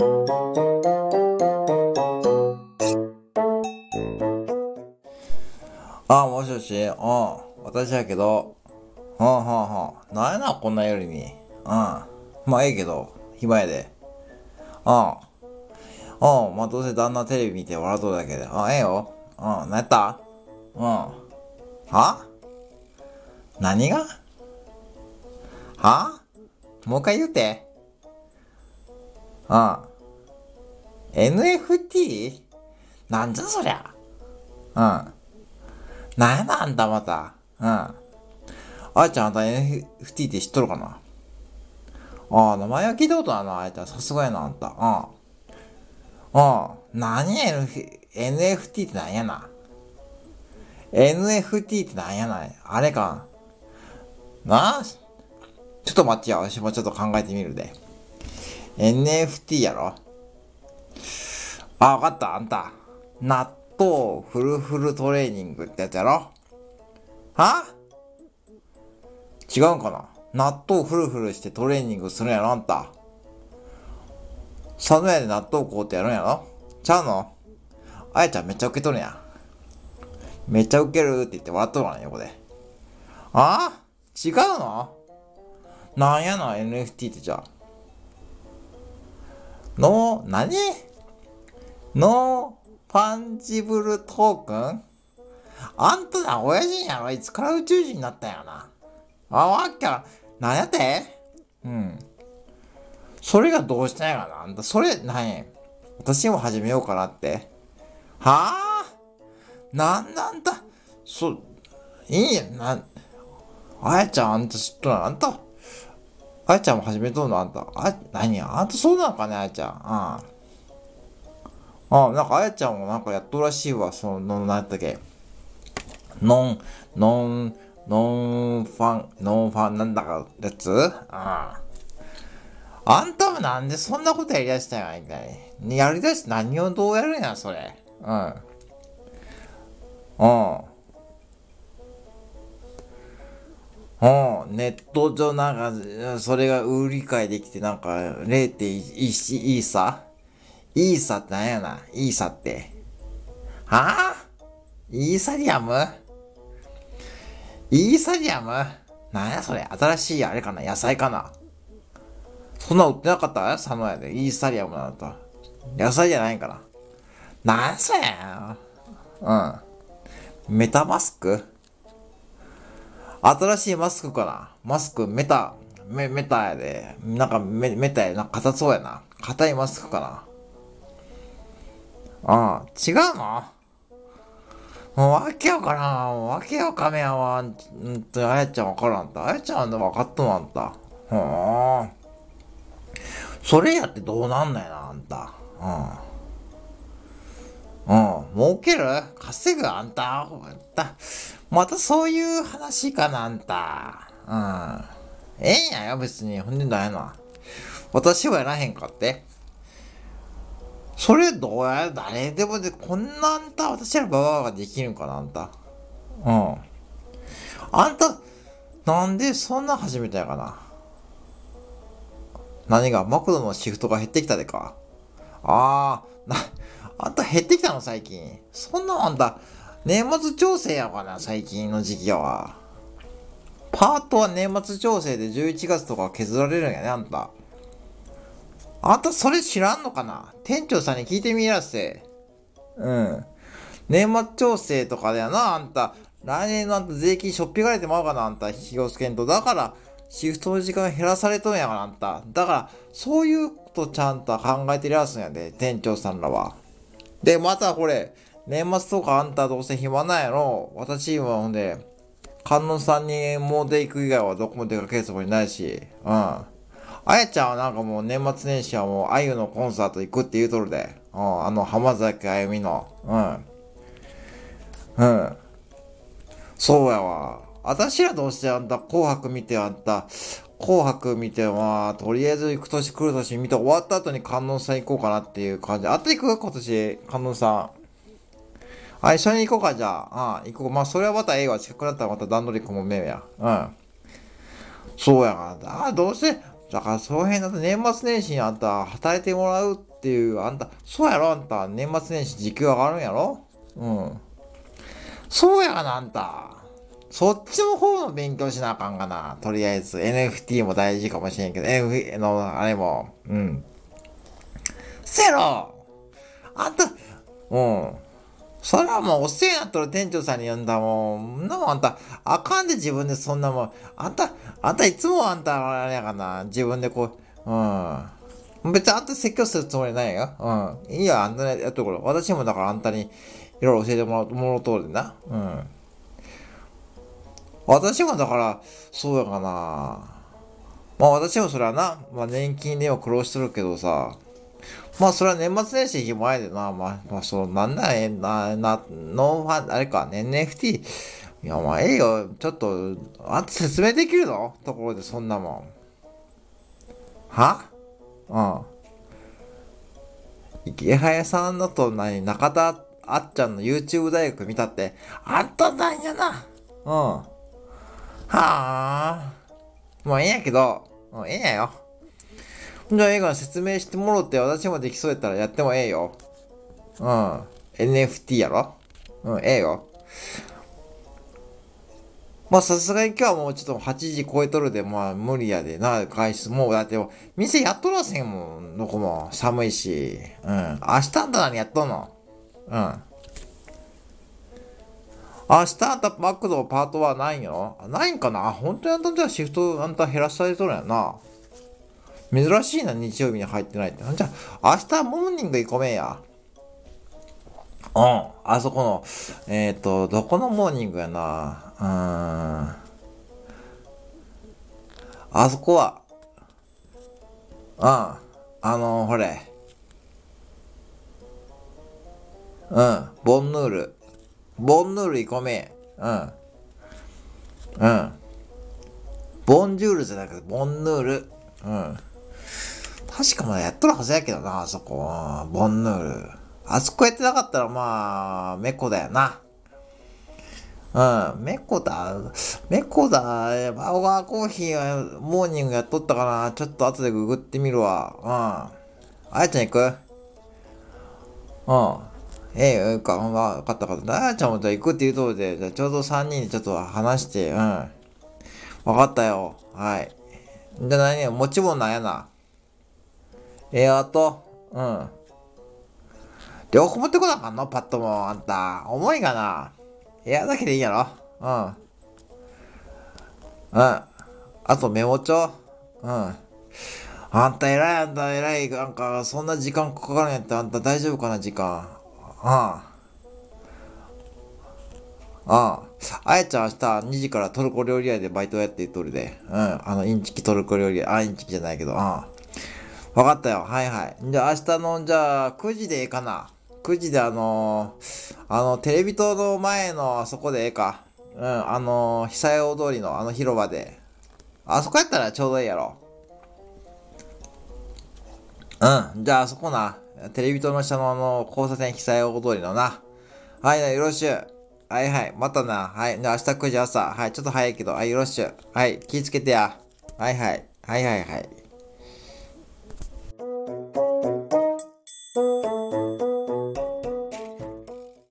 あ、もしもし、うん、私やけど、うん、うん、うん、なんやな、こんな夜に。うん。まあ、ええけど、暇やで。うん。うん、まあ、どうせ旦那テレビ見て笑っとるだけで。うん、ええよ。うん、なやった？うん。は？何が？は？もう一回言うて。うん。NFT? なんじゃそりゃ。うん。なんやな、んたまた。うん。あーちゃんあんた NFT って知っとるかな？ああ、名前は聞いたことあるな、あいつは。さすがやな、あんた。うん。うん。何や、NFT ってなんやな？NFT ってなんやな？い。あれか。なあ？ちょっと待ってよ。私もちょっと考えてみるで。NFT やろ？あ、わかった、あんた。納豆フルフルトレーニングってやつやろ？は？違うんかな？納豆フルフルしてトレーニングするんやろあんた。佐野屋で納豆買うてやるんやろ？ちゃうの？あやちゃんめっちゃ受け取るんや。めっちゃ受けるって言って笑っとるわね、横で。あ？違うの？なんやな、NFT ってじゃあ。の、何？ノンファンジブルトークンあんたな、親父やろいつから宇宙人になったんやな。あ、わっきゃ、なんやって？うん。それがどうしたんやかな。あんた、それ、なんや私も始めようかなって。はあ？なんなんだそ、いいや、なん、あやちゃん、あんた知っとる？あんた、あやちゃんも始めとるの？あんた？あ、何あんたそうなのかねあやちゃん？ああ。あなんかあやちゃんもなんかやっとらしいわ。その、なんやったっけ。ノン、ノン、ノンファン、ノンファンなんだかやつ？ああ。あんたもなんでそんなことやりだしたんや、いきなり。やりだして何をどうやるんや、それ。うん。うん。うん、ネット上なんか、それが売り買いできて、なんか、0.1イーサイーサってなんやなイーサって。はぁイーサリアムイーサリアムなんやそれ新しいあれかな？野菜かな？そんな売ってなかった？佐野屋で。イーサリアムなんだ野菜じゃないんかな？なんそれうん。メタマスク？新しいマスクかな？マスク、メタ、メ、メタやで。なんかメ、メタやな。硬そうやな。硬いマスクかな？ああ、違うの？もうわけよからん。わけよかめやわ。んと、あやちゃんわからんた。あやちゃんで分かっとんあんた。ほー。それやってどうなんだよな、あんた。うん。うん。儲ける？稼ぐ？あんた。あんた。またそういう話かな、あんた。うん。ええんやよ、別に。ほんでなんやな。私はやらへんかって。それどうや誰でもで、こんなあんた、私らババアができるんかな、あんた。うん。あんた、なんでそんな始めたんやかな。何がマクドのシフトが減ってきたでか。ああ、な、あんた減ってきたの最近。そんなあんた、年末調整やかな、最近の時期は。パートは年末調整で11月とか削られるんやね、あんた。あんたそれ知らんのかな？店長さんに聞いてみやせ。うん。年末調整とかだよな、あんた。来年のあんた税金しょっぴかれてまうかな、あんた。気をつけんと。だから、シフトの時間減らされとんやから、あんた。だから、そういうことちゃんと考えてるやつんやで、店長さんらは。で、またこれ、年末とかあんたどうせ暇なんやろ私はほんで、観音さんにもうで行く以外はどこも出かけるつもりないし、うん。あやちゃんはなんかもう年末年始はもうあゆのコンサート行くって言うとるで。うん。あの浜崎あゆみの。うん。うん。そうやわ。私らどうしてあんた紅白見てあんた、紅白見てまあ、とりあえず行く年来る年見て終わった後に観音さん行こうかなっていう感じ。あった行く今年、観音さん。あ、一緒に行こうか、じゃあ。あ、行こう。まあ、それはまたええわ。近くなったらまた段取り組もめや。うん。そうやが。ああ、どうせ、だからその辺だと年末年始にあんた働いてもらうっていう、あんた、そうやろあんた、年末年始時給上がるんやろ？うん。そうやな、あんた。そっちの方の勉強しなあかんがな。とりあえず、NFT も大事かもしれんけど、NFT の、あれも、うん。せろあんた、うん。それはもうお世話になっとる店長さんに呼んだもん。なもあんた、あかんで自分でそんなもん。あんた、あんたいつもあんた、あれやかな。自分でこう、うん。別にあんた説教するつもりないよ。うん。いいよ、あんたやっところ。私もだからあんたにいろいろ教えてもらう、もろとおりな。うん。私もだから、そうやかな。まあ私もそれはな、まあ年金でも苦労してるけどさ、まあ、それは年末年始前でな、まあ、まあ、そう、なんだね、な、な、ノンファン、あれか、NFT。いや、まあ、ええよ。ちょっと、あんた説明できるの？ところでそんなもん。は？うん。池早さんだと何中田あっちゃんの YouTube 大学見たって、あったなんやな。うん。はあ。もうええんやけど、もうええんやよ。じゃ映画説明してもろって私もできそうやったらやってもええよ。うん。NFT やろ？うん、ええよ。まあさすがに今日はもうちょっと8時超えとるで、まあ無理やでな、外出。もうだって、店やっとらせんもん、どこも。寒いし。うん。明日あんた何やっとんの？うん。明日あんたマックドパートはないんよないんかな？本当にあんたじゃシフトあんた減らされとるんやな。珍しいな、日曜日に入ってないって。じゃあ、明日モーニング行こめや。うん。あそこの、えっ、ー、と、どこのモーニングやな。うん。あそこは、うん。あのー、ほれ。うん。ボンヌール。ボンヌール行こめ。うん。うん。ボンジュールじゃなくて、ボンヌール。うん。確かまだやっとるはずやけどな、あそこ。ボンヌール。あそこやってなかったらまあ、メコだよな。うん、メコだ。メコだ。バオガーコーヒーはモーニングやっとったかな。ちょっと後でググってみるわ。うん。あやちゃん行く？うん。ええー、か、わかったかった。あやちゃんもじゃ行くって言うとりで、じゃちょうど3人でちょっと話して、うん。わかったよ。はい。じゃあ何？持ち物なんやな。エアーと、うん。両方持ってこなあかんの？パッドも、あんた。重いがな。エアだけでいいやろ？うん。うん。あとメモ帳？うん。あんた偉いあんた偉い。なんか、そんな時間かかるんやったらあんた大丈夫かな時間。うん。ああ。あやちゃん明日2時からトルコ料理屋でバイトやって言っとるで。うん。あの、インチキトルコ料理屋。あ、インチキじゃないけど。うん。わかったよ。はいはい。じゃあ明日の、じゃあ9時でええかな。9時であのー、あの、テレビ塔の前のあそこでええか。うん、あのー、久屋大通りのあの広場で。あそこやったらちょうどいいやろ。うん、じゃああそこな。テレビ塔の下のあの、交差点久屋大通りのな。はい、よろしゅう。はいはい、またな。はい、じゃあ明日9時朝。はい、ちょっと早いけど、はい、よろしゅう。はい、気ぃつけてや。はいはい。はいはいはい。